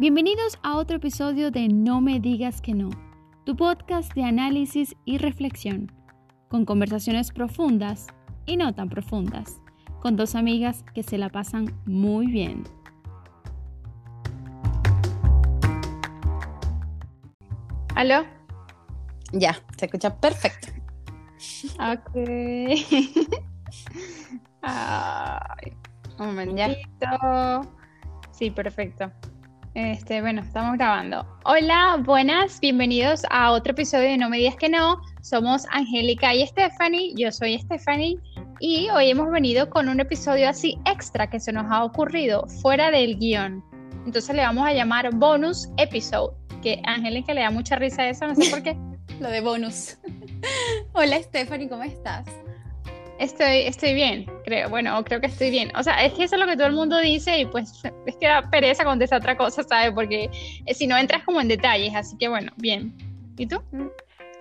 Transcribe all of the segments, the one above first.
Bienvenidos a otro episodio de No me digas que no, tu podcast de análisis y reflexión, con conversaciones profundas y no tan profundas, con dos amigas que se la pasan muy bien. ¿Aló? Ya, se escucha perfecto. Ok. Ay, un momentito. Sí, perfecto. Este, bueno, estamos grabando. Hola, buenas, bienvenidos a otro episodio de No me digas que no. Somos Angélica y Stephanie. Yo soy Stephanie y hoy hemos venido con un episodio así extra que se nos ha ocurrido fuera del guion. Entonces le vamos a llamar bonus episode, que a Angélica le da mucha risa eso, no sé por qué. Lo de bonus. Hola Stephanie, ¿cómo estás? Estoy, estoy bien, creo. Bueno, creo que estoy bien. O sea, es que eso es lo que todo el mundo dice y pues es que da pereza contestar otra cosa, ¿sabes? Porque eh, si no entras como en detalles, así que bueno, bien. ¿Y tú?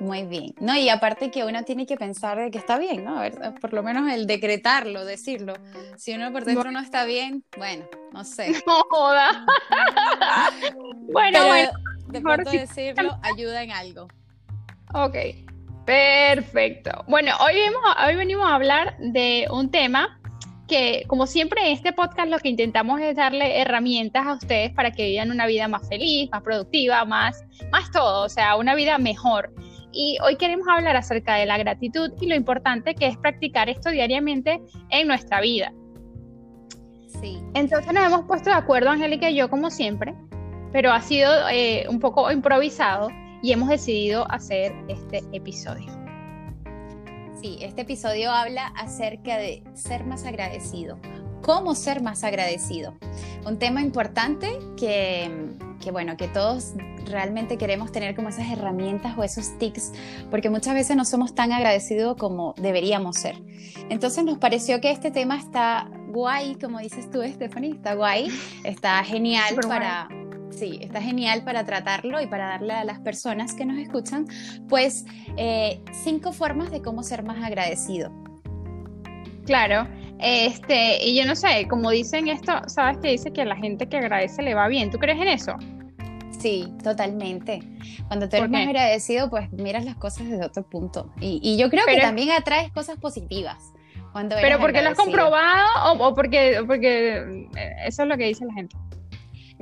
Muy bien. No, y aparte que uno tiene que pensar de que está bien, ¿no? A ver, por lo menos el decretarlo, decirlo. Si uno por dentro no está bien, bueno, no sé. No joda. bueno, bueno. De pronto decirlo ayuda en algo. Ok, perfecto. Bueno, hoy, hoy venimos a hablar de un tema que, como siempre en este podcast, lo que intentamos es darle herramientas a ustedes para que vivan una vida más feliz, más productiva, más, más todo, o sea, una vida mejor. Y hoy queremos hablar acerca de la gratitud y lo importante que es practicar esto diariamente en nuestra vida. Sí. Entonces nos hemos puesto de acuerdo, Angélica y yo, como siempre, pero ha sido eh, un poco improvisado y hemos decidido hacer este episodio. Sí, este episodio habla acerca de ser más agradecido. ¿Cómo ser más agradecido? Un tema importante que, que, bueno, que todos realmente queremos tener como esas herramientas o esos tics, porque muchas veces no somos tan agradecidos como deberíamos ser. Entonces nos pareció que este tema está guay, como dices tú, Stephanie, está guay, está genial para, Sí, está genial para tratarlo y para darle a las personas que nos escuchan, pues, eh, cinco formas de cómo ser más agradecido. Claro, este, y yo no sé, como dicen esto, sabes que dice que a la gente que agradece le va bien. ¿Tú crees en eso? Sí, totalmente. Cuando tú eres más agradecido, pues miras las cosas desde otro punto. Y, yo creo que también atraes cosas positivas. Cuando pero porque lo has comprobado o, porque, porque eh, eso es lo que dice la gente.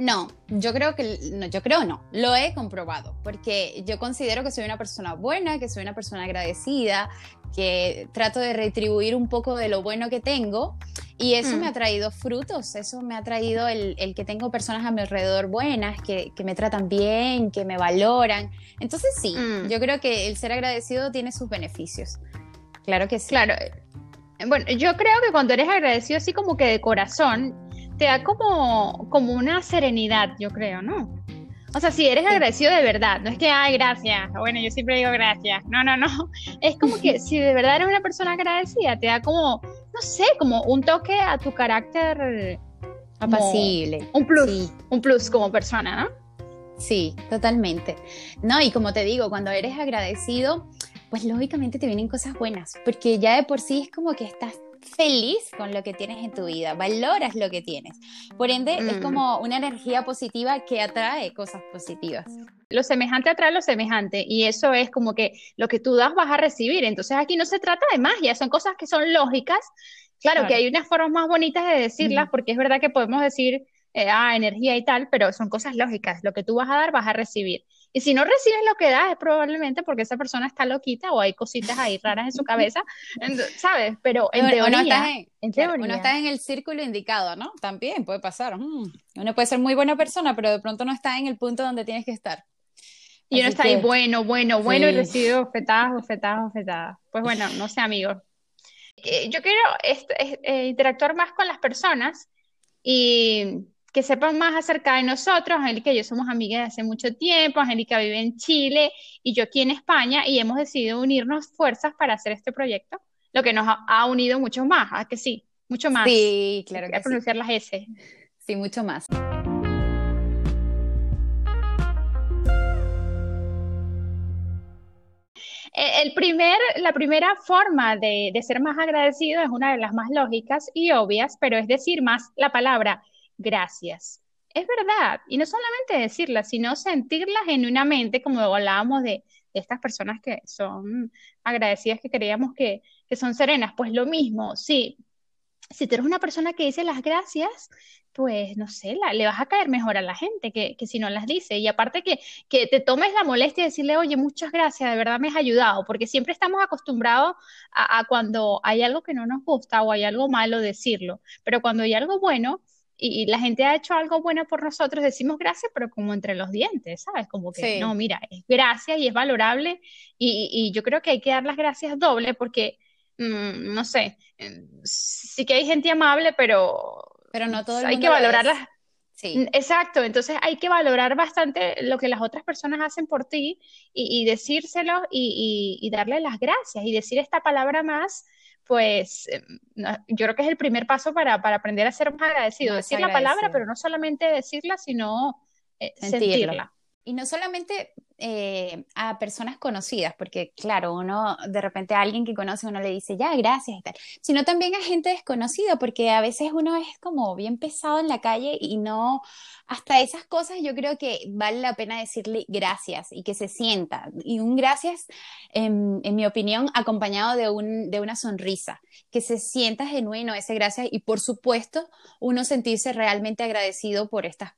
No, yo creo que no, yo creo no, lo he comprobado, porque yo considero que soy una persona buena, que soy una persona agradecida, que trato de retribuir un poco de lo bueno que tengo y eso me ha mm. traído frutos, eso me ha traído el, que tengo personas a mi alrededor buenas, que, me tratan bien, que me valoran. Entonces sí, mm. yo creo que el ser agradecido tiene sus beneficios. Claro que sí. Claro. Bueno, yo creo que cuando eres agradecido así como que de corazón, te da como, como una serenidad, yo creo, ¿no? O sea, si eres agradecido de verdad, no es que, ay, gracias, bueno, yo siempre digo gracias, no, no, no, es como que si de verdad eres una persona agradecida, te da como, no sé, como un toque a tu carácter apacible. Un plus, un plus como persona, ¿no? Sí, totalmente. No, y como te digo, cuando eres agradecido, pues lógicamente te vienen cosas buenas, porque ya de por sí es como que estás feliz con lo que tienes en tu vida, valoras lo que tienes. Por ende, es mm. como una energía positiva que atrae cosas positivas. Lo semejante atrae lo semejante y eso es como que lo que tú das vas a recibir. Entonces aquí no se trata de magia, son cosas que son lógicas. Claro, que hay unas formas más bonitas de decirlas porque es verdad que podemos decir, eh, ah, energía y tal, pero son cosas lógicas. Lo que tú vas a dar vas a recibir. Y si no recibes lo que das es probablemente porque esa persona está loquita o hay cositas ahí raras en su cabeza, ¿sabes? Pero en teoría, uno está en, uno está en el círculo indicado, ¿no? También puede pasar. Mm, uno puede ser muy buena persona, pero de pronto no está en el punto donde tienes que estar. Y uno está ahí bueno, bueno, bueno y recibe ofetadas, ofetadas, ofetadas. Pues bueno, no sé, amigos. Eh, yo quiero eh, interactuar más con las personas y que sepan más acerca de nosotros. Angélica y yo somos amigas de hace mucho tiempo. Angélica vive en Chile y yo aquí en España y hemos decidido unirnos fuerzas para hacer este proyecto, lo que nos ha, unido mucho más, ¿a que sí? Mucho más. Sí, claro que pronunciar las S. Sí, mucho más. El primer, la primera forma de, de, ser más agradecido es una de las más lógicas y obvias, pero es decir más la palabra gracias. es verdad. Y no solamente decirla, sino sentirla genuinamente, como hablábamos de, estas personas que son agradecidas, que creíamos que, que son serenas. Pues lo mismo, sí. Si tú eres una persona que dice las gracias, pues no sé, le vas a caer mejor a la gente que, si no las dice. Y aparte que, que te tomes la molestia de decirle, oye, muchas gracias, de verdad me has ayudado, porque siempre estamos acostumbrados a, cuando hay algo que no nos gusta o hay algo malo decirlo, pero cuando hay algo bueno y, la gente ha hecho algo bueno por nosotros, decimos gracias, pero como entre los dientes, ¿sabes? Como que, no, mira, es gracias y es valorable y, yo creo que hay que dar las gracias doble porque, mm, no sé, eh, sí que hay gente amable, pero pero no todo el Hay que valorarlas. Sí. Exacto, entonces hay que valorar bastante lo que las otras personas hacen por ti y, decírselo y, darle las gracias y decir esta palabra más, pues em, yo creo que es el primer paso para, aprender a ser más agradecido. decir la palabra, pero no solamente decirla, sino eh, sentirla. Y no solamente eh, a personas conocidas, porque claro, uno de repente a alguien que conoce uno le dice, ya, gracias y tal, sino también a gente desconocida, porque a veces uno es como bien pesado en la calle y no, hasta esas cosas yo creo que vale la pena decirle gracias y que se sienta. Y un gracias, en, en mi opinión, acompañado de, un, de una sonrisa, que se sienta genuino ese gracias y por supuesto uno sentirse realmente agradecido por estas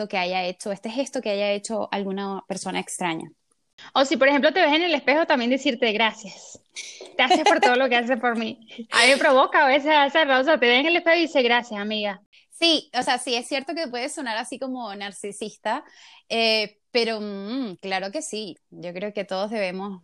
esto que haya hecho, este gesto que haya hecho alguna persona extraña. O si, por ejemplo, te ves en el espejo, también decirte gracias. Gracias por todo lo que haces por mí. A mí me provoca a veces hacerlo. O sea, te ves en el espejo y dices gracias, amiga. Sí, o sea, sí, es cierto que puede sonar así como narcisista, eh, pero mm, claro que sí, yo creo que todos debemos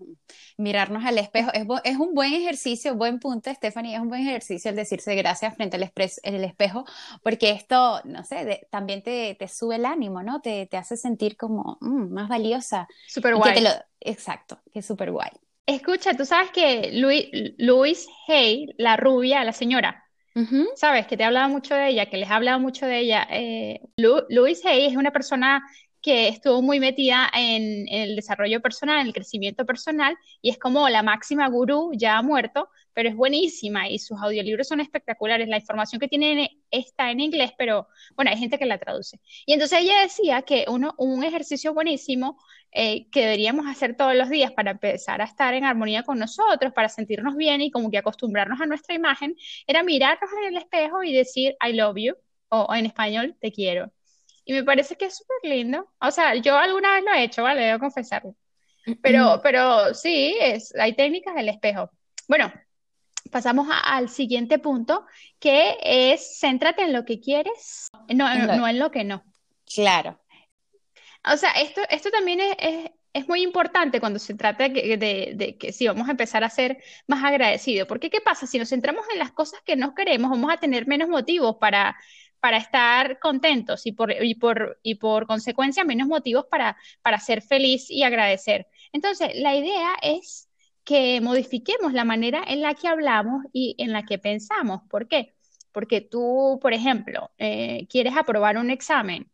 mirarnos al espejo. Es, es un buen ejercicio, buen punto, Stephanie, es un buen ejercicio el decirse gracias frente al el espejo, porque esto, no sé, también te, te, sube el ánimo, ¿no? Te, te hace sentir como mm, más valiosa. Súper guay. exacto, que es súper guay. Escucha, tú sabes que Luis, Luis Hay, la rubia, la señora, Sabes que te he hablado mucho de ella, que les he hablado mucho de ella. Eh, Luis Hay es una persona que estuvo muy metida en, el desarrollo personal, en el crecimiento personal, y es como la máxima gurú, ya ha muerto, pero es buenísima y sus audiolibros son espectaculares. La información que tiene está en inglés, pero bueno, hay gente que la traduce. Y entonces ella decía que uno, un ejercicio buenísimo eh, que deberíamos hacer todos los días para empezar a estar en armonía con nosotros, para sentirnos bien y como que acostumbrarnos a nuestra imagen, era mirarnos en el espejo y decir I love you, o en español, te quiero. Y me parece que es súper lindo. O sea, yo alguna vez lo he hecho, ¿vale? Debo confesarlo. Pero, pero sí, es, hay técnicas del espejo. Bueno, pasamos al siguiente punto, que es céntrate en lo que quieres, no, no en lo que no. Claro. O sea, esto, esto también es, es, muy importante cuando se trata de, que si vamos a empezar a ser más agradecidos. Porque, ¿qué pasa? Si nos centramos en las cosas que no queremos, vamos a tener menos motivos para, para estar contentos y por, y por, y por consecuencia menos motivos para, para ser feliz y agradecer. Entonces, la idea es que modifiquemos la manera en la que hablamos y en la que pensamos. ¿Por qué? Porque tú, por ejemplo, eh, quieres aprobar un examen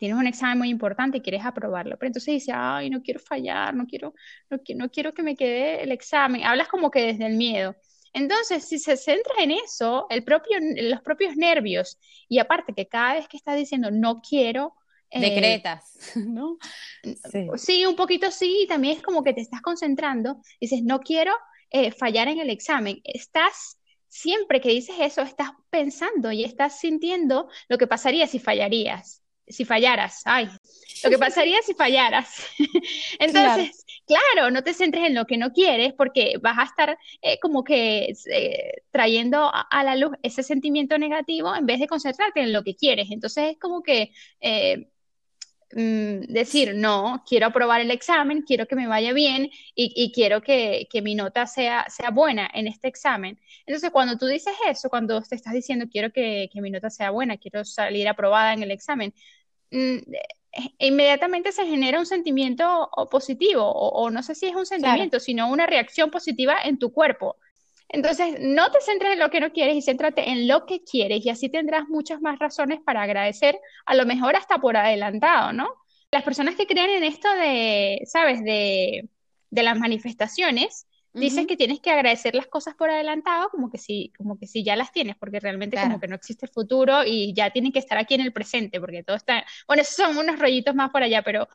tienes un examen muy importante y quieres aprobarlo, pero entonces dices, ay, no quiero fallar, no quiero, no, no quiero que me quede el examen. Hablas como que desde el miedo. Entonces, si se centra en eso, el propio, los propios nervios, y aparte que cada vez que estás diciendo no quiero, eh, decretas, ¿no? Sí. un poquito sí, también es como que te estás concentrando, dices, no quiero eh, fallar en el examen, estás, siempre que dices eso, estás pensando y estás sintiendo lo que pasaría si fallarías si fallaras, ay, lo que pasaría si fallaras. Entonces, claro. no te centres en lo que no quieres porque vas a estar eh, como que eh, trayendo a, la luz ese sentimiento negativo en vez de concentrarte en lo que quieres. Entonces es como que eh, mm, decir, no, quiero aprobar el examen, quiero que me vaya bien y, quiero que, mi nota sea, buena en este examen. Entonces, cuando tú dices eso, cuando te estás diciendo, quiero que, que mi nota sea buena, quiero salir aprobada en el examen, Mm, inmediatamente se genera un sentimiento positivo, o, no sé si es un sentimiento, sino una reacción positiva en tu cuerpo. Entonces, no te centres en lo que no quieres y céntrate en lo que quieres y así tendrás muchas más razones para agradecer, a lo mejor hasta por adelantado, ¿no? Las personas que creen en esto de, ¿sabes?, de, de las manifestaciones, dices que tienes que agradecer las cosas por adelantado, como que si, como que si ya las tienes, porque realmente como que no existe el futuro y ya tienen que estar aquí en el presente, porque todo está, bueno, esos son unos rollitos más por allá, pero,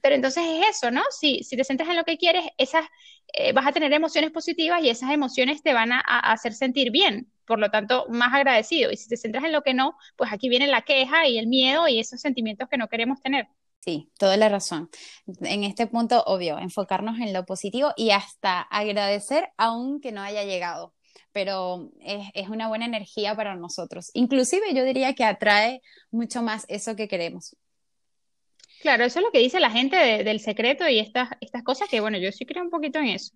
pero entonces es eso, ¿no? Si, si te centras en lo que quieres, esas, eh, vas a tener emociones positivas y esas emociones te van a, hacer sentir bien, por lo tanto, más agradecido. Y si te centras en lo que no, pues aquí viene la queja y el miedo y esos sentimientos que no queremos tener. Sí, toda la razón. En este punto, obvio, enfocarnos en lo positivo y hasta agradecer aunque no haya llegado, pero es, una buena energía para nosotros. Inclusive yo diría que atrae mucho más eso que queremos. Claro, eso es lo que dice la gente del secreto y estas, estas cosas que, bueno, yo sí creo un poquito en eso.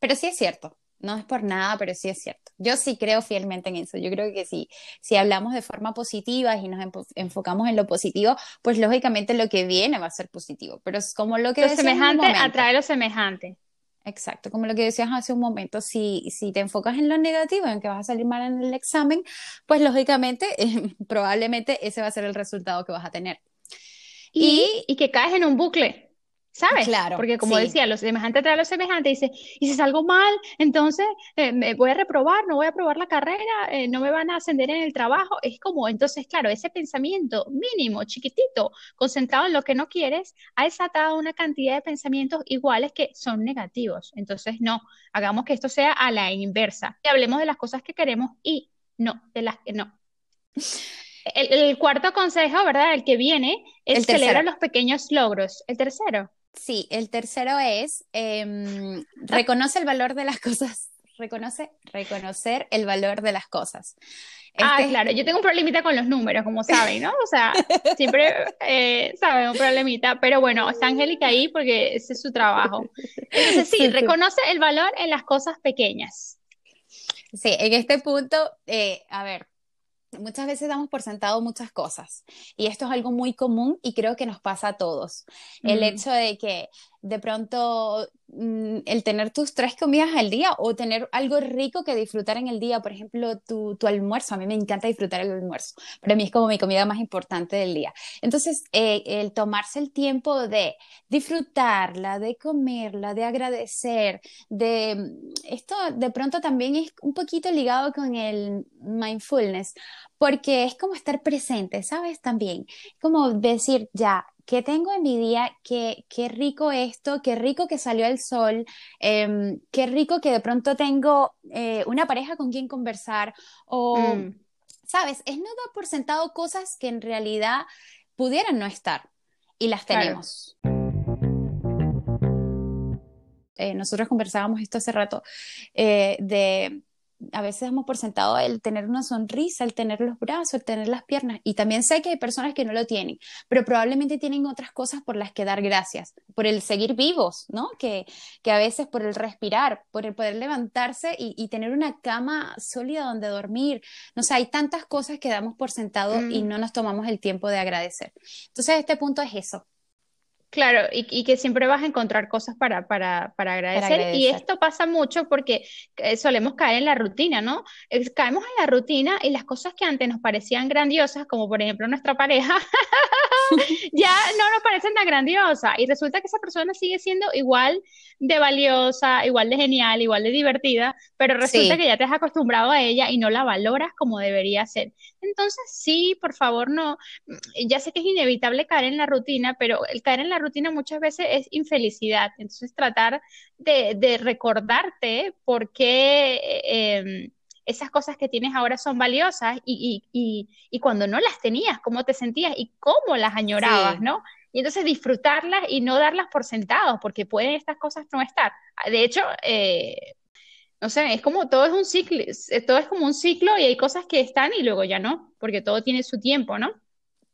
Pero sí es cierto, no es por nada, pero sí es cierto. Yo sí creo fielmente en eso. Yo creo que sí, si hablamos de forma positiva y nos enfocamos en lo positivo, pues lógicamente lo que viene va a ser positivo. Pero es como lo que lo semejante atrae lo semejante. Exacto, como lo que decías hace un momento, si, si te enfocas en lo negativo, en que vas a salir mal en el examen, pues lógicamente, probablemente ese va a ser el resultado que vas a tener. y, y que caes en un bucle. ¿Sabes? Claro. Porque como decía, lo semejante trae lo semejante. Dice, y si salgo mal, entonces eh, me voy a reprobar, no voy a aprobar la carrera, eh, no me van a ascender en el trabajo. Es como, entonces, claro, ese pensamiento mínimo, chiquitito, concentrado en lo que no quieres, ha desatado una cantidad de pensamientos iguales que son negativos. Entonces, no, hagamos que esto sea a la inversa. Y hablemos de las cosas que queremos y no, de las que no. El, cuarto consejo, ¿verdad? El que viene es celebrar los pequeños logros. El tercero. Sí, el tercero es em, reconoce el valor de las cosas. Reconoce, reconocer el valor de las cosas. Ah, este claro, yo tengo un problemita con los números, como saben, ¿no? O sea, siempre, eh, saben, un problemita, pero bueno, está Angélica ahí porque ese es su trabajo. Entonces, sí, reconoce el valor en las cosas pequeñas. Sí, en este punto, eh, a ver, muchas veces damos por sentado muchas cosas y esto es algo muy común y creo que nos pasa a todos. El mm. hecho de que de pronto el tener tus tres comidas al día o tener algo rico que disfrutar en el día, por ejemplo, tu, almuerzo, a mí me encanta disfrutar el almuerzo, para mí es como mi comida más importante del día. Entonces, eh, el tomarse el tiempo de disfrutarla, de comerla, de agradecer, de mm, esto de pronto también es un poquito ligado con el mindfulness, porque es como estar presente, ¿sabes? También, como decir, ya, ¿qué tengo en mi día? ¿Qué, qué rico esto? ¿Qué rico que salió el sol? Em, ¿Qué rico que de pronto tengo eh, una pareja con quien conversar? O, mm. ¿sabes? Es no dar por sentado cosas que en realidad pudieran no estar y las tenemos. Eh, nosotros conversábamos esto hace rato, eh, de a veces damos por sentado el tener una sonrisa, el tener los brazos, el tener las piernas. Y también sé que hay personas que no lo tienen, pero probablemente tienen otras cosas por las que dar gracias, por el seguir vivos, ¿no? Que, que a veces por el respirar, por el poder levantarse y, tener una cama sólida donde dormir. No sé, hay tantas cosas que damos por sentado y mm. no nos tomamos el tiempo de agradecer. Entonces, este punto es eso, Claro, y, que siempre vas a encontrar cosas para, para, para, agradecer. Y esto pasa mucho porque eh, solemos caer en la rutina, ¿no? caemos en la rutina y las cosas que antes nos parecían grandiosas, como por ejemplo nuestra pareja, ya no nos parecen tan grandiosas. Y resulta que esa persona sigue siendo igual de valiosa, igual de genial, igual de divertida, pero resulta que ya te has acostumbrado a ella y no la valoras como debería ser. Entonces, sí, por favor, no. Ya sé que es inevitable caer en la rutina, pero el caer en la rutina muchas veces es infelicidad. Entonces, tratar de, recordarte por qué em, esas cosas que tienes ahora son valiosas y, cuando no las tenías, cómo te sentías y cómo las añorabas, ¿no? Y entonces disfrutarlas y no darlas por sentados, porque pueden estas cosas no estar. De hecho, eh, no sé, es como todo es un ciclo, todo es como un ciclo y hay cosas que están y luego ya no, porque todo tiene su tiempo, ¿no?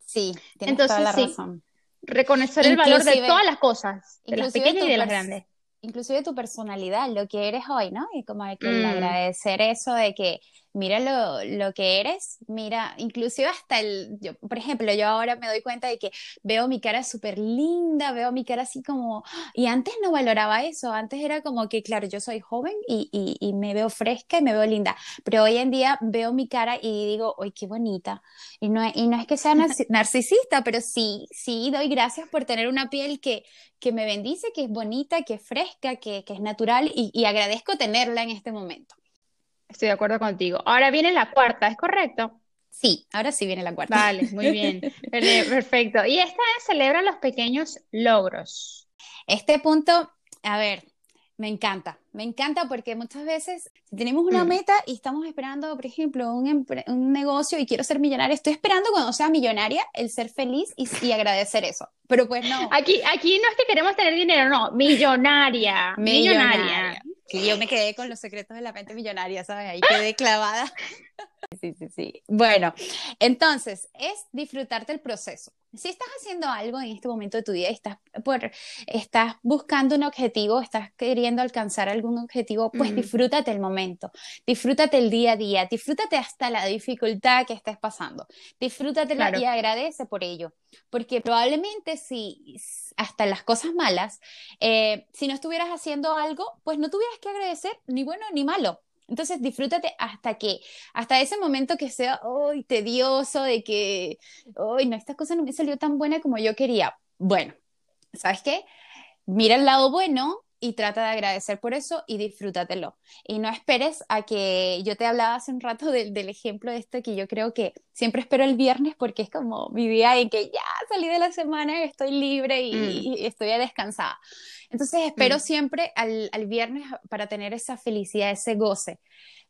Sí, tienes Entonces, toda la razón reconocer el valor de todas las cosas, de las pequeñas y de las grandes. Inclusive tu personalidad, lo que eres hoy, ¿no? Y como hay que mm. agradecer eso de que mira lo, lo, que eres, mira, inclusive hasta el, yo, por ejemplo, yo ahora me doy cuenta de que veo mi cara súper linda, veo mi cara así como, y antes no valoraba eso, antes era como que, claro, yo soy joven y, y, y me veo fresca y me veo linda, pero hoy en día veo mi cara y digo, ¡ay, qué bonita! Y no, y no es que sea narcisista, pero sí, sí doy gracias por tener una piel que, que me bendice, que es bonita, que es fresca, que, que es natural y, y agradezco tenerla en este momento. Estoy de acuerdo contigo. Ahora viene la cuarta, ¿es correcto? Sí, ahora sí viene la cuarta. Vale, muy bien. Perfecto. Y esta es celebra los pequeños logros. Este punto, a ver, me encanta, me encanta porque muchas veces tenemos una mm. meta y estamos esperando, por ejemplo, un, un, negocio y quiero ser millonaria, estoy esperando cuando sea millonaria el ser feliz y, y, agradecer eso. Pero pues no. Aquí, aquí no es que queremos tener dinero, no, millonaria. Millonaria. Sí, yo me quedé con los secretos de la mente millonaria, ¿sabes? Ahí quedé clavada. Sí, sí, sí. Bueno, entonces, es disfrutarte el proceso. Si estás haciendo algo en este momento de tu vida, estás, por, estás buscando un objetivo, estás queriendo alcanzar algún objetivo, pues disfrútate el momento, disfrútate el día a día, disfrútate hasta la dificultad que estés pasando, disfrútate y agradece por ello, porque probablemente si hasta las cosas malas, eh, si no estuvieras haciendo algo, pues no tuvieras que agradecer ni bueno ni malo, entonces disfrútate hasta que, hasta ese momento que sea, hoy tedioso, de que, hoy no, esta cosa no me salió tan buena como yo quería. Bueno, ¿sabes qué? Mira el lado bueno y trata de agradecer por eso y disfrútatelo. Y no esperes a que yo te hablaba hace un rato del, ejemplo de este que yo creo que siempre espero el viernes porque es como mi día en que ya salí de la semana, estoy libre y, mm. y estoy descansada. Entonces espero mm. siempre al, al viernes para tener esa felicidad, ese goce.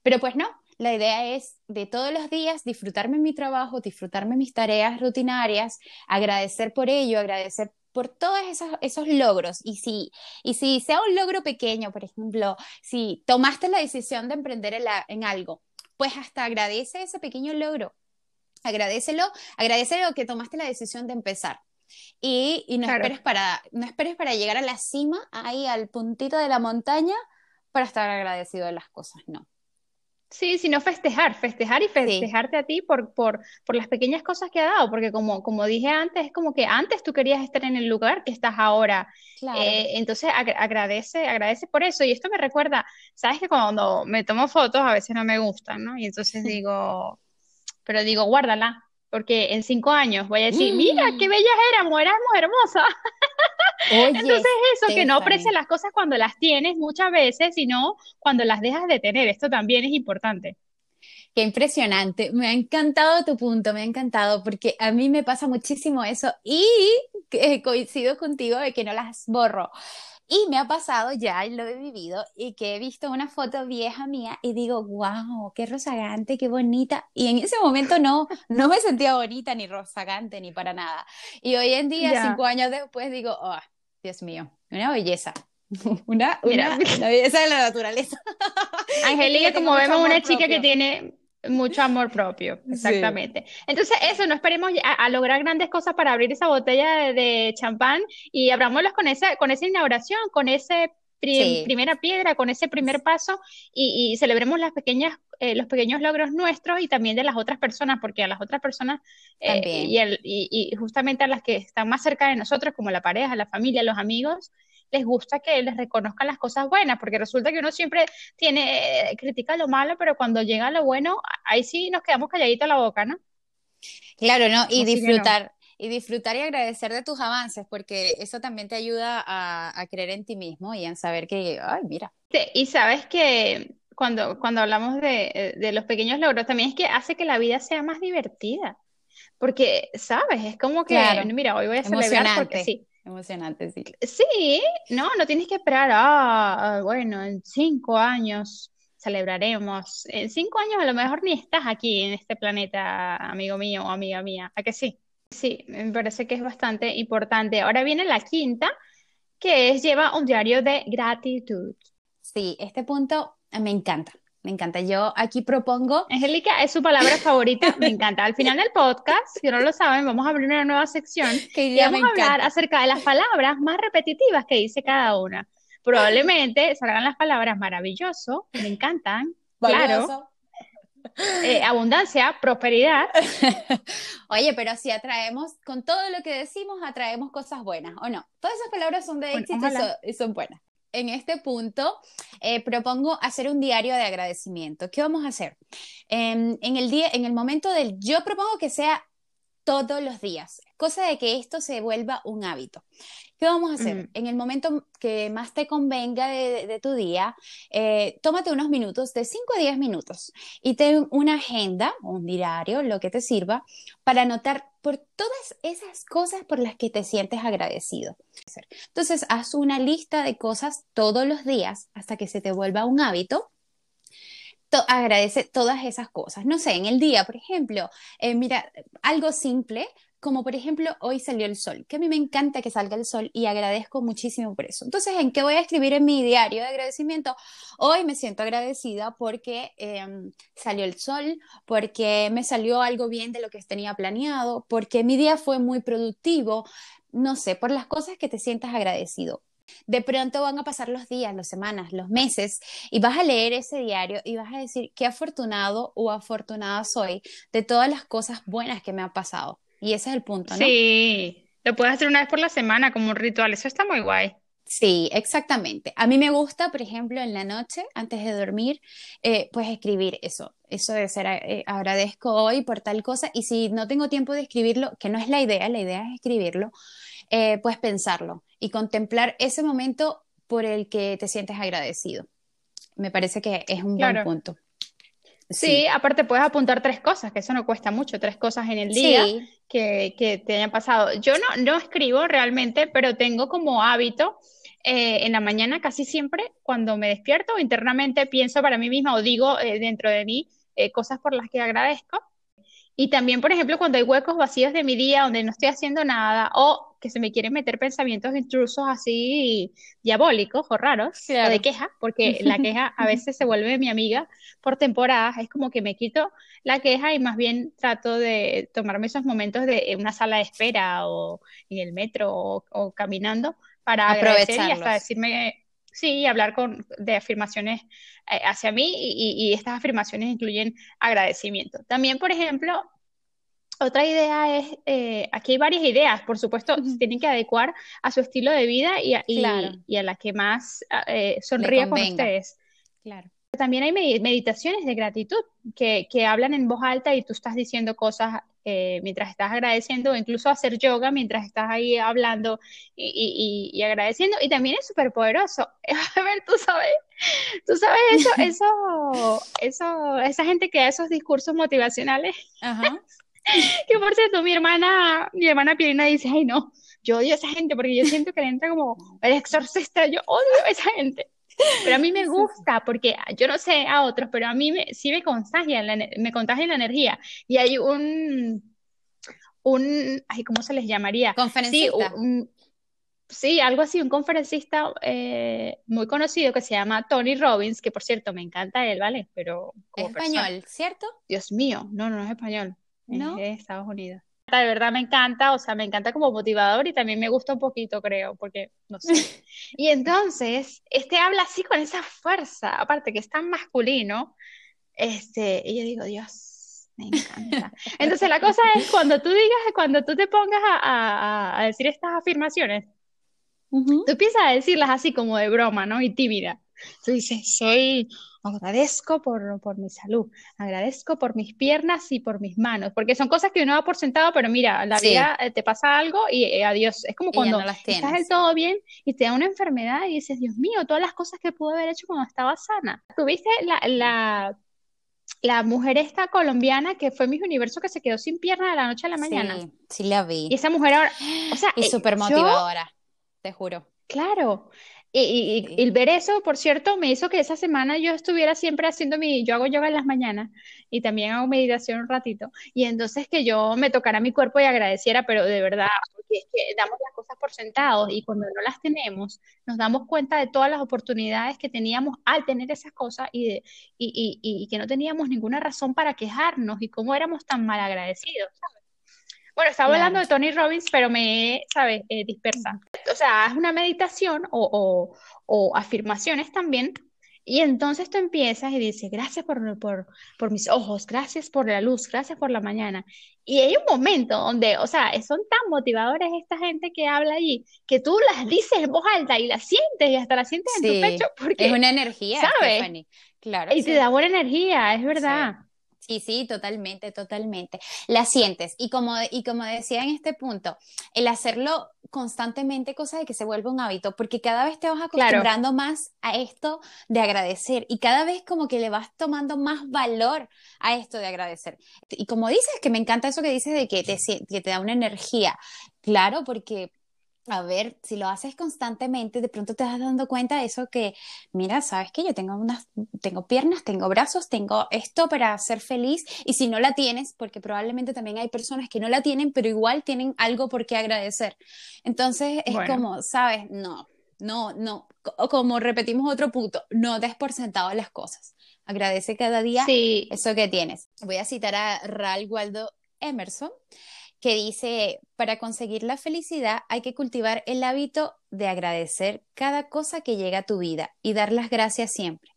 Pero pues no, la idea es de todos los días disfrutarme mi trabajo, disfrutarme mis tareas rutinarias, agradecer por ello, agradecer por todos esos, esos logros. Y si, y si sea un logro pequeño, por ejemplo, si tomaste la decisión de emprender en, en algo, pues hasta agradece ese pequeño logro. Agradecelo, agradecelo que tomaste la decisión de empezar. Y, y no, esperes para, no esperes para llegar a la cima, ahí al puntito de la montaña, para estar agradecido de las cosas, no. Sí, sino festejar, festejar y festejarte a ti por, por, por las pequeñas cosas que ha dado, porque como, como dije antes, es como que antes tú querías estar en el lugar que estás ahora. Eh, entonces agradece, agradece por eso. Y esto me recuerda, sabes que cuando me tomo fotos a veces no me gustan, ¿no? Y entonces digo, pero digo, guárdala, porque en cinco años voy a decir, mira, qué mm. bellas éramos, éramos hermosas. Entonces eso, que no aprecias las cosas cuando las tienes muchas veces, sino cuando las dejas de tener. Esto también es importante. Qué impresionante. Me ha encantado tu punto, me ha encantado, porque a mí me pasa muchísimo eso y eh, coincido contigo de que no las borro. Y me ha pasado ya, lo he vivido, y que he visto una foto vieja mía y digo, wow, qué rozagante, qué bonita. Y en ese momento no, no me sentía bonita ni rozagante ni para nada. Y hoy en día, cinco años después, digo, oh, Dios mío, una belleza. Una, una, belleza de la naturaleza. Angélica, como vemos, una chica que tiene mucho amor propio, exactamente. Entonces, eso, no esperemos a, lograr grandes cosas para abrir esa botella de, champán y abrámoslos con esa, con esa inauguración, con ese primera piedra, con ese primer paso y, celebremos las pequeñas, eh, los pequeños logros nuestros y también de las otras personas, porque a las otras personas eh, y, el, y, justamente a las que están más cerca de nosotros, como la pareja, la familia, los amigos, les gusta que les reconozcan las cosas buenas, porque resulta que uno siempre tiene, critica lo malo, pero cuando llega lo bueno, ahí sí nos quedamos calladitos la boca, ¿no? Claro, ¿no? Y disfrutar. Y disfrutar y agradecer de tus avances, porque eso también te ayuda a, creer en ti mismo y en saber que, ay, mira. y sabes que cuando, cuando hablamos de, de los pequeños logros, también es que hace que la vida sea más divertida. Porque, ¿sabes? Es como que, mira, hoy voy a celebrar porque sí. Emocionante, sí. Sí, no, no tienes que esperar, ah, ah, bueno, en cinco años celebraremos. En cinco años a lo mejor ni estás aquí en este planeta, amigo mío o amiga mía. ¿A que sí? Sí, me parece que es bastante importante. Ahora viene la quinta, que es lleva un diario de gratitud. Sí, este punto me encanta. Me encanta. Yo aquí propongo. Angélica, es su palabra favorita. Me encanta. Al final del podcast, si no lo saben, vamos a abrir una nueva sección que y vamos a hablar acerca de las palabras más repetitivas que dice cada una. Probablemente salgan las palabras maravilloso, me encantan, claro, eh, abundancia, prosperidad. Oye, pero si atraemos, con todo lo que decimos, atraemos cosas buenas, ¿o no? Todas esas palabras son de éxito y son, buenas. En este punto, eh, propongo hacer un diario de agradecimiento. ¿Qué vamos a hacer? en el día, en el momento del, yo propongo que sea todos los días, cosa de que esto se vuelva un hábito. ¿Qué vamos a hacer? En el momento que más te convenga de, tu día, eh, tómate unos minutos, de 5 a 10 minutos, y ten una agenda, un diario, lo que te sirva, para anotar por todas esas cosas por las que te sientes agradecido. Entonces, haz una lista de cosas todos los días hasta que se te vuelva un hábito agradece todas esas cosas. No sé, en el día, por ejemplo, eh, mira, algo simple, como por ejemplo, hoy salió el sol, que a mí me encanta que salga el sol y agradezco muchísimo por eso. Entonces, ¿en qué voy a escribir en mi diario de agradecimiento? Hoy me siento agradecida porque em, salió el sol, porque me salió algo bien de lo que tenía planeado, porque mi día fue muy productivo, no sé, por las cosas que te sientas agradecido. De pronto van a pasar los días, las semanas, los meses y vas a leer ese diario y vas a decir qué afortunado o afortunada soy de todas las cosas buenas que me han pasado. Y ese es el punto, ¿no? Sí, lo puedes hacer una vez por la semana como un ritual, eso está muy guay. Sí, exactamente. A mí me gusta, por ejemplo, en la noche, antes de dormir, eh, pues escribir eso, eso de ser eh, agradezco hoy por tal cosa y si no tengo tiempo de escribirlo, que no es la idea, la idea es escribirlo, eh, pues pensarlo y contemplar ese momento por el que te sientes agradecido. Me parece que es un buen punto. Sí. aparte puedes apuntar tres cosas, que eso no cuesta mucho, tres cosas en el día que, te hayan pasado. Yo no, no escribo realmente, pero tengo como hábito eh, en la mañana casi siempre cuando me despierto internamente pienso para mí misma o digo eh, dentro de mí cosas por las que agradezco. Y también, por ejemplo, cuando hay huecos vacíos de mi día donde no estoy haciendo nada o que se me quieren meter pensamientos intrusos así diabólicos o raros, o de queja, porque la queja a veces se vuelve mi amiga por temporadas, es como que me quito la queja y más bien trato de tomarme esos momentos de una sala de espera o en el metro o, caminando para agradecer y hasta decirme, sí, hablar con, de afirmaciones eh, hacia mí y, y estas afirmaciones incluyen agradecimiento. También, por ejemplo, otra idea es, eh, aquí hay varias ideas, por supuesto, se tienen que adecuar a su estilo de vida y a, y, a la que más eh, sonría con ustedes. Claro. También hay meditaciones de gratitud que, que, hablan en voz alta y tú estás diciendo cosas eh, mientras estás agradeciendo, o incluso hacer yoga mientras estás ahí hablando y, y, agradeciendo. Y también es súper poderoso. A ver, tú sabes, tú sabes eso, eso, eso, esa gente que da esos discursos motivacionales. Ajá. que por cierto, mi hermana, mi hermana Pirina dice, ay no, yo odio a esa gente porque yo siento que le entra como el exorcista, yo odio a esa gente. Pero a mí me gusta porque yo no sé a otros, pero a mí me, sí me contagia, la, me contagia la energía. Y hay un, un, ay, ¿cómo se les llamaría? Conferencista. Sí, algo así, un conferencista eh, muy conocido que se llama Tony Robbins, que por cierto me encanta él, ¿vale? Pero como español, ¿cierto? Dios mío, no, no es español. ¿No? Estados Unidos. De verdad me encanta, o sea, me encanta como motivador y también me gusta un poquito, creo, porque no sé. Y entonces, este habla así con esa fuerza, aparte que es tan masculino, este, y yo digo, Dios, me encanta. Entonces la cosa es cuando tú digas, cuando tú te pongas a, decir estas afirmaciones, tú empiezas a decirlas así como de broma, ¿no? Y tímida. Tú dices, soy agradezco por, por, mi salud, agradezco por mis piernas y por mis manos, porque son cosas que uno da por sentado, pero mira, la vida eh, te pasa algo y eh, adiós. Es como cuando estás del todo bien y te da una enfermedad y dices, Dios mío, todas las cosas que pude haber hecho cuando estaba sana. Tuviste la, la, la mujer esta colombiana que fue mi universo que se quedó sin pierna de la noche a la mañana. Sí, sí la vi. Y esa mujer ahora, o sea, es súper motivadora, te juro. Claro, y, el ver eso, por cierto, me hizo que esa semana yo estuviera siempre haciendo mi, yo hago yoga en las mañanas y también hago meditación un ratito, y entonces que yo me tocara mi cuerpo y agradeciera, pero de verdad, porque es que damos las cosas por sentados y cuando no las tenemos, nos damos cuenta de todas las oportunidades que teníamos al tener esas cosas y, de, y, y, y que no teníamos ninguna razón para quejarnos y cómo éramos tan mal agradecidos, bueno, estaba hablando de Tony Robbins, pero me, ¿sabes? Eh, dispersa. O sea, es una meditación o, afirmaciones también Y entonces tú empiezas y dices, gracias por, por, por mis ojos, gracias por la luz, gracias por la mañana. Y hay un momento donde, o sea, son tan motivadores esta gente que habla allí, que tú las dices en voz alta y las sientes y hasta las sientes en tu pecho porque es una energía, ¿sabes? Claro. Y te da buena energía, es verdad. Sí, sí, totalmente, totalmente. La sientes. Y como, y como decía en este punto, el hacerlo constantemente, cosa de que se vuelva un hábito, porque cada vez te vas acostumbrando más a esto de agradecer y cada vez como que le vas tomando más valor a esto de agradecer. Y como dices, que me encanta eso que dices de que te, que te da una energía. Claro, porque a ver, si lo haces constantemente, de pronto te vas dando cuenta de eso que, mira, sabes que yo tengo unas, tengo piernas, tengo brazos, tengo esto para ser feliz, y si no la tienes, porque probablemente también hay personas que no la tienen, pero igual tienen algo por qué agradecer. Entonces es como, sabes, no, no, no, como repetimos otro punto, no des por sentado las cosas. Agradece cada día eso que tienes. Voy a citar a Ralph Waldo Emerson que dice, para conseguir la felicidad hay que cultivar el hábito de agradecer cada cosa que llega a tu vida y dar las gracias siempre.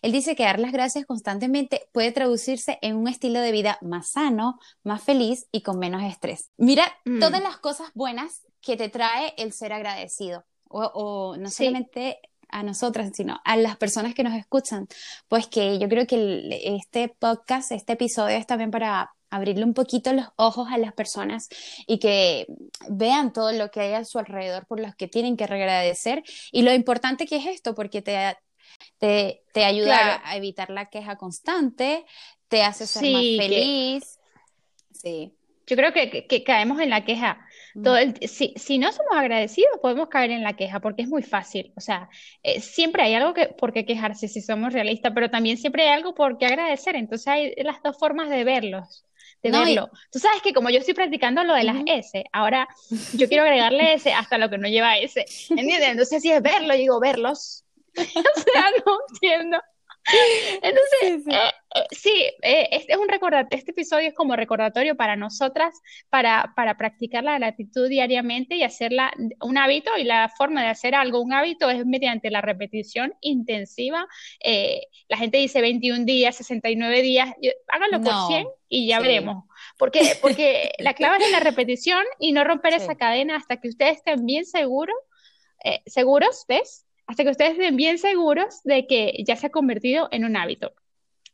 Él dice que dar las gracias constantemente puede traducirse en un estilo de vida más sano, más feliz y con menos estrés. Mira mm. todas las cosas buenas que te trae el ser agradecido. O, no solamente a nosotras, sino a las personas que nos escuchan. Pues que yo creo que este podcast, este episodio es también para abrirle un poquito los ojos a las personas y que vean todo lo que hay a su alrededor por los que tienen que agradecer y lo importante que es esto porque te, te, ayuda a evitar la queja constante, te hace ser más feliz. Sí. Yo creo que, que, caemos en la queja. Mm. Todo si, si, no somos agradecidos, podemos caer en la queja porque es muy fácil. O sea, eh, siempre hay algo que, por qué quejarse si somos realistas, pero también siempre hay algo por qué agradecer. Entonces hay las dos formas de verlos de verlo. Tú sabes que como yo estoy practicando lo de las S, ahora yo quiero agregarle S hasta lo que no lleva S. ¿Entiendes? Entonces, si es verlo, digo verlos. o sea, no entiendo. Entonces, sí, sí. Eh, eh, eh, este es un recordatorio, este episodio es como recordatorio para nosotras, para, para practicar la gratitud diariamente y hacerla un hábito, y la forma de hacer algo un hábito es mediante la repetición intensiva. la gente dice 21 días, 69 días, háganlo por 100 y ya veremos. Porque, porque la clave es la repetición y no romper esa cadena hasta que ustedes estén bien seguros, seguros, ¿ves? Hasta que ustedes estén bien seguros de que ya se ha convertido en un hábito.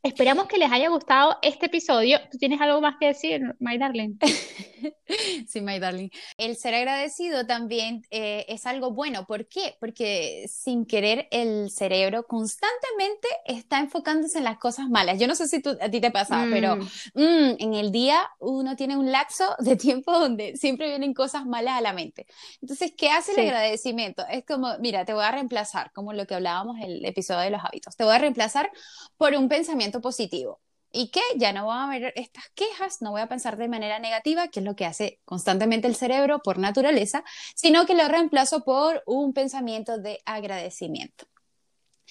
Esperamos que les haya gustado este episodio. ¿Tú tienes algo más que decir, My Darling? sí, My Darling. El ser agradecido también eh, es algo bueno. ¿Por qué? Porque sin querer el cerebro constantemente está enfocándose en las cosas malas. Yo no sé si a ti te pasa, pero mm. Mm, en el día uno tiene un lapso de tiempo donde siempre vienen cosas malas a la mente. Entonces, ¿qué hace el agradecimiento? Es como, mira, te voy a reemplazar, como lo que hablábamos en el episodio de los hábitos. Te voy a reemplazar por un pensamiento positivo. Y que ya no voy a ver estas quejas, no voy a pensar de manera negativa, que es lo que hace constantemente el cerebro por naturaleza, sino que lo reemplazo por un pensamiento de agradecimiento.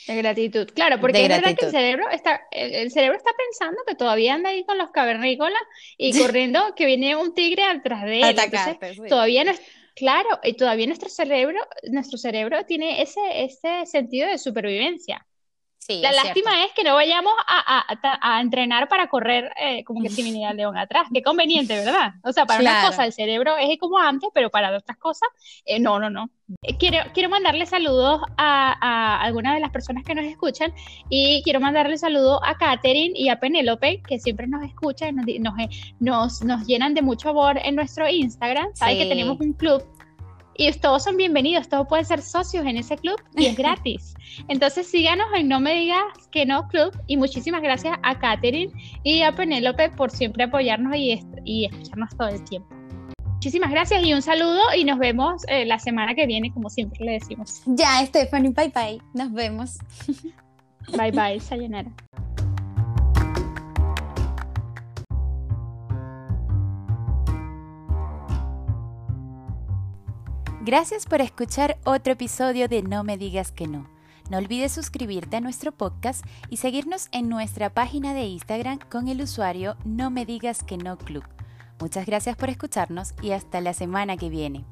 De gratitud, claro, porque es verdad que el cerebro está, el, cerebro está pensando que todavía anda ahí con los cavernícolas y corriendo que viene un tigre atrás de él. Todavía no es, claro, y todavía nuestro cerebro, nuestro cerebro tiene ese, ese sentido de supervivencia la lástima es que no vayamos a, entrenar para correr eh, como que si viniera el león atrás. Qué conveniente, ¿verdad? O sea, para una cosa el cerebro es como antes, pero para otras cosas, eh, no, no, no. Eh, quiero, quiero mandarle saludos a, algunas de las personas que nos escuchan y quiero mandarle saludos a Katherine y a Penélope, que siempre nos escuchan, nos, nos, nos, llenan de mucho amor en nuestro Instagram. Saben que tenemos un club y todos son bienvenidos, todos pueden ser socios en ese club y es gratis. Entonces síganos en No Me Digas Que No Club y muchísimas gracias a Katherine y a Penélope por siempre apoyarnos y, y escucharnos todo el tiempo. Muchísimas gracias y un saludo y nos vemos eh, la semana que viene, como siempre le decimos. Ya, Stephanie, bye bye. Nos vemos. Bye bye, sayonara. Gracias por escuchar otro episodio de No me digas que no. No olvides suscribirte a nuestro podcast y seguirnos en nuestra página de Instagram con el usuario No me digas que no club. Muchas gracias por escucharnos y hasta la semana que viene.